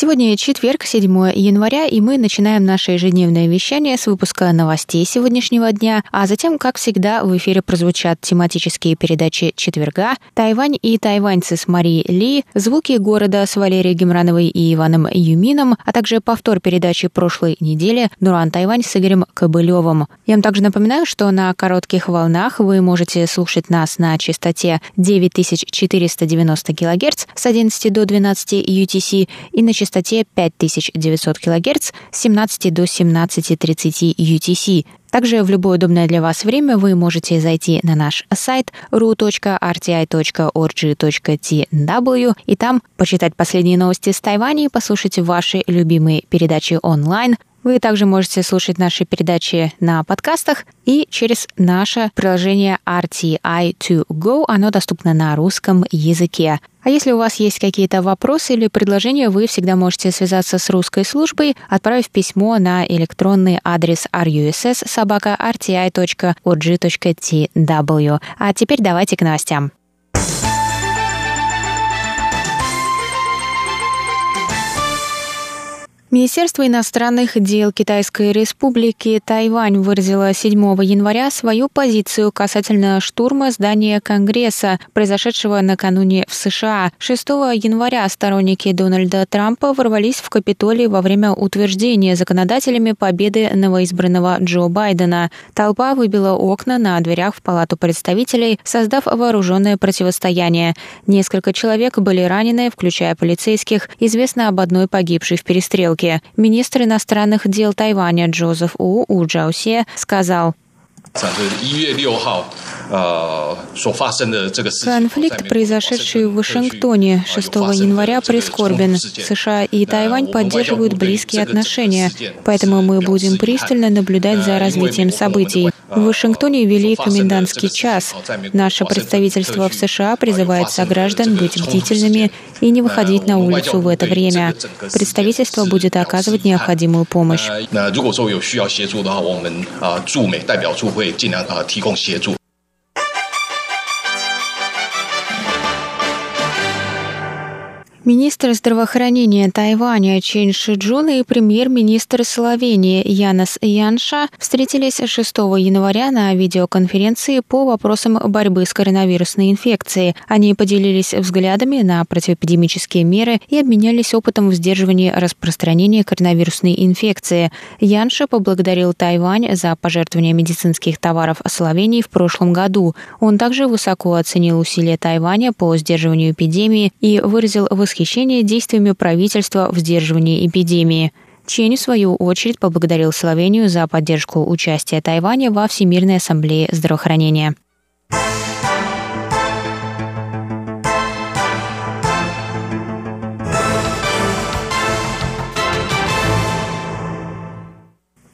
Сегодня четверг, 7 января, и мы начинаем наше ежедневное вещание с выпуска новостей сегодняшнего дня, а затем, как всегда, в эфире прозвучат тематические передачи четверга, Тайвань и тайваньцы с Марией Ли, звуки города с Валерией Гемрановой и Иваном Юмином, а также повтор передачи прошлой недели Нуран Тайвань с Игорем Кобылевым. Я вам также напоминаю, что на коротких волнах вы можете слушать нас на частоте 9490 кГц с 11 до 12 UTC и на частоте частоте 5900 кГц с 17 до 17.30 UTC. Также в любое удобное для вас время вы можете зайти на наш сайт ru.rti.org.tw и там почитать последние новости с Тайваня и послушать ваши любимые передачи онлайн, вы также можете слушать наши передачи на подкастах и через наше приложение RTI2Go. Оно доступно на русском языке. А если у вас есть какие-то вопросы или предложения, вы всегда можете связаться с русской службой, отправив письмо на электронный адрес russ.rti.org.tw. А теперь давайте к новостям. Министерство иностранных дел Китайской Республики Тайвань выразило 7 января свою позицию касательно штурма здания Конгресса, произошедшего накануне в США. 6 января сторонники Дональда Трампа ворвались в Капитолий во время утверждения законодателями победы новоизбранного Джо Байдена. Толпа выбила окна на дверях в Палату представителей, создав вооруженное противостояние. Несколько человек были ранены, включая полицейских. Известно об одной погибшей в перестрелке сделки. Министр иностранных дел Тайваня Джозеф У У Джаусе сказал, Конфликт, произошедший в Вашингтоне 6 января, прискорбен. США и Тайвань поддерживают близкие отношения, поэтому мы будем пристально наблюдать за развитием событий. В Вашингтоне ввели комендантский час. Наше представительство в США призывает сограждан быть бдительными и не выходить на улицу в это время. Представительство будет оказывать необходимую помощь. 提供协助。 Министр здравоохранения Тайваня Чен Шиджун и премьер-министр Словении Янос Янша встретились 6 января на видеоконференции по вопросам борьбы с коронавирусной инфекцией. Они поделились взглядами на противоэпидемические меры и обменялись опытом в сдерживании распространения коронавирусной инфекции. Янша поблагодарил Тайвань за пожертвование медицинских товаров Словении в прошлом году. Он также высоко оценил усилия Тайваня по сдерживанию эпидемии и выразил восхищение восхищение действиями правительства в сдерживании эпидемии. Чень, в свою очередь, поблагодарил Словению за поддержку участия Тайваня во Всемирной ассамблее здравоохранения.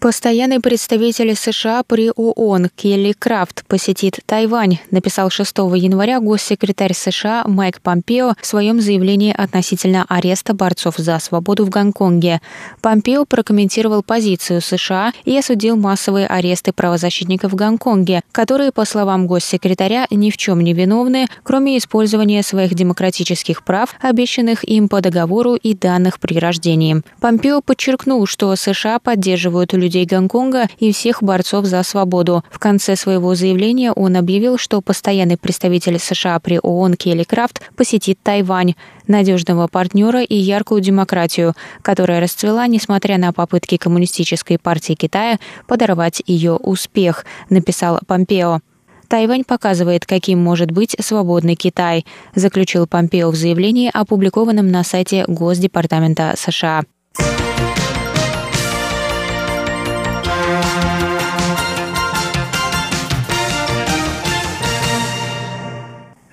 Постоянный представитель США при ООН Келли Крафт посетит Тайвань, написал 6 января госсекретарь США Майк Помпео в своем заявлении относительно ареста борцов за свободу в Гонконге. Помпео прокомментировал позицию США и осудил массовые аресты правозащитников в Гонконге, которые, по словам госсекретаря, ни в чем не виновны, кроме использования своих демократических прав, обещанных им по договору и данных при рождении. Помпео подчеркнул, что США поддерживают людей людей Гонконга и всех борцов за свободу. В конце своего заявления он объявил, что постоянный представитель США при ООН Келли Крафт посетит Тайвань, надежного партнера и яркую демократию, которая расцвела, несмотря на попытки Коммунистической партии Китая подорвать ее успех, написал Помпео. Тайвань показывает, каким может быть свободный Китай, заключил Помпео в заявлении, опубликованном на сайте Госдепартамента США.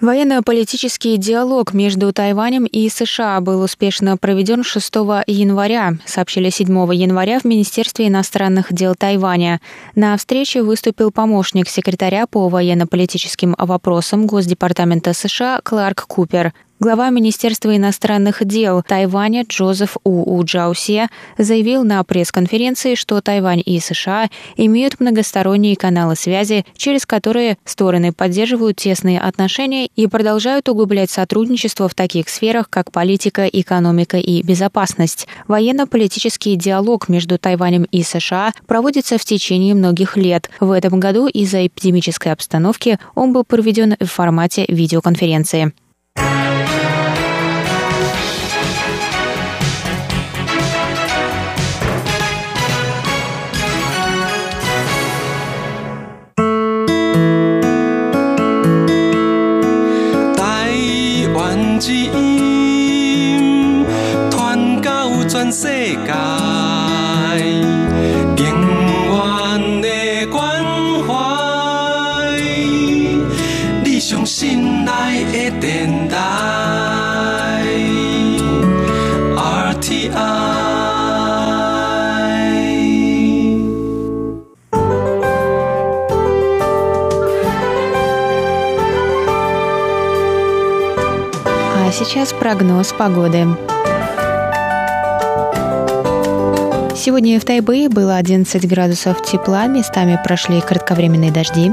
Военно-политический диалог между Тайванем и США был успешно проведен 6 января, сообщили 7 января в Министерстве иностранных дел Тайваня. На встрече выступил помощник секретаря по военно-политическим вопросам Госдепартамента США Кларк Купер. Глава Министерства иностранных дел Тайваня Джозеф У. У Джаусе заявил на пресс-конференции, что Тайвань и США имеют многосторонние каналы связи, через которые стороны поддерживают тесные отношения и продолжают углублять сотрудничество в таких сферах, как политика, экономика и безопасность. Военно-политический диалог между Тайванем и США проводится в течение многих лет. В этом году из-за эпидемической обстановки он был проведен в формате видеоконференции. А сейчас прогноз погоды. Сегодня в Тайбэе было 11 градусов тепла, местами прошли кратковременные дожди.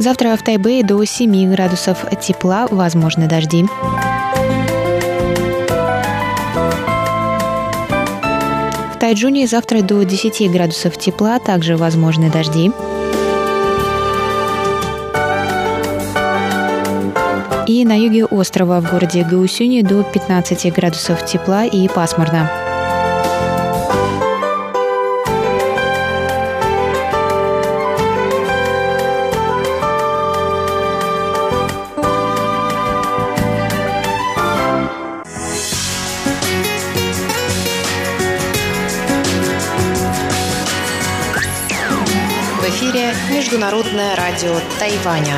Завтра в Тайбэе до 7 градусов тепла, возможны дожди. В Тайджуне завтра до 10 градусов тепла, также возможны дожди. И на юге острова в городе Гаусюни до 15 градусов тепла и пасмурно. В эфире Международное радио Тайваня.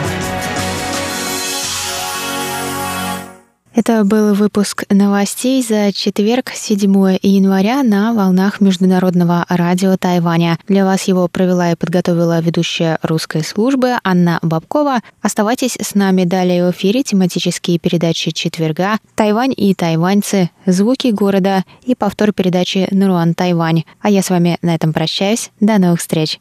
Это был выпуск новостей за четверг, 7 января на волнах Международного радио Тайваня. Для вас его провела и подготовила ведущая русской службы Анна Бабкова. Оставайтесь с нами далее в эфире тематические передачи четверга «Тайвань и тайваньцы», «Звуки города» и повтор передачи «Наруан Тайвань». А я с вами на этом прощаюсь. До новых встреч!